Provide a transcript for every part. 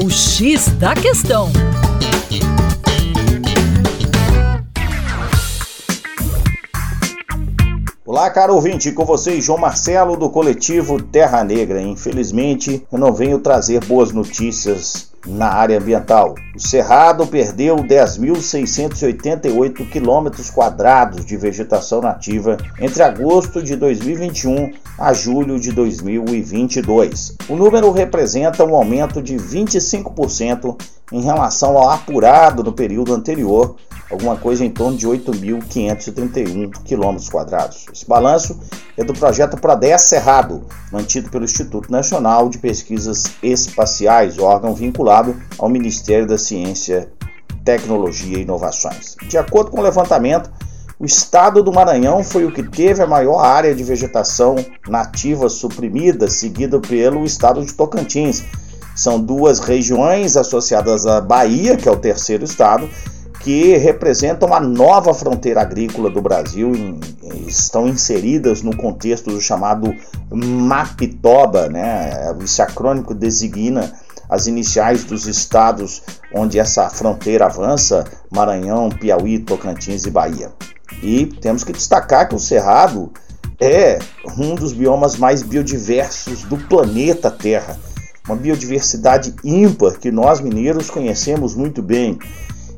O X da Questão. Olá, caro ouvinte, com vocês, João Marcelo, do coletivo Terra Negra. Infelizmente, eu não venho trazer boas notícias na área ambiental. O Cerrado perdeu 10.688 quilômetros quadrados de vegetação nativa entre agosto de 2021 a julho de 2022. O número representa um aumento de 25% em relação ao apurado no período anterior, alguma coisa em torno de 8.531 km quadrados. Esse balanço é do projeto PRODES Cerrado, mantido pelo Instituto Nacional de Pesquisas Espaciais, órgão vinculado ao Ministério da Ciência, Tecnologia e Inovações. De acordo com o levantamento, o estado do Maranhão foi o que teve a maior área de vegetação nativa suprimida, seguido pelo estado de Tocantins. São duas regiões associadas à Bahia, que é o terceiro estado, que representam a nova fronteira agrícola do Brasil, estão inseridas no contexto do chamado MAPTOBA, né? Esse acrônico designa as iniciais dos estados onde essa fronteira avança: Maranhão, Piauí, Tocantins e Bahia. E temos que destacar que o Cerrado é um dos biomas mais biodiversos do planeta Terra. Uma biodiversidade ímpar que nós mineiros conhecemos muito bem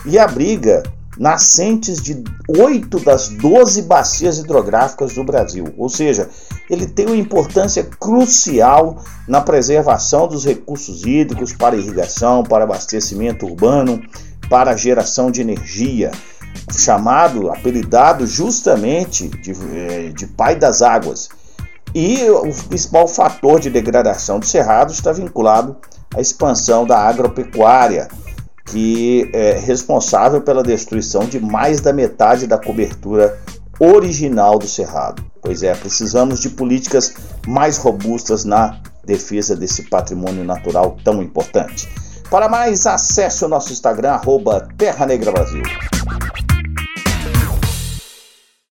e abriga nascentes de oito das doze bacias hidrográficas do Brasil, ou seja, ele tem uma importância crucial na preservação dos recursos hídricos para irrigação, para abastecimento urbano, para geração de energia, chamado, apelidado justamente de, eh, de pai das águas. E o principal fator de degradação do cerrado está vinculado à expansão da agropecuária, que é responsável pela destruição de mais da metade da cobertura original do cerrado. Pois é, precisamos de políticas mais robustas na defesa desse patrimônio natural tão importante. Para mais, acesse o nosso Instagram, arroba Terra Negra Brasil.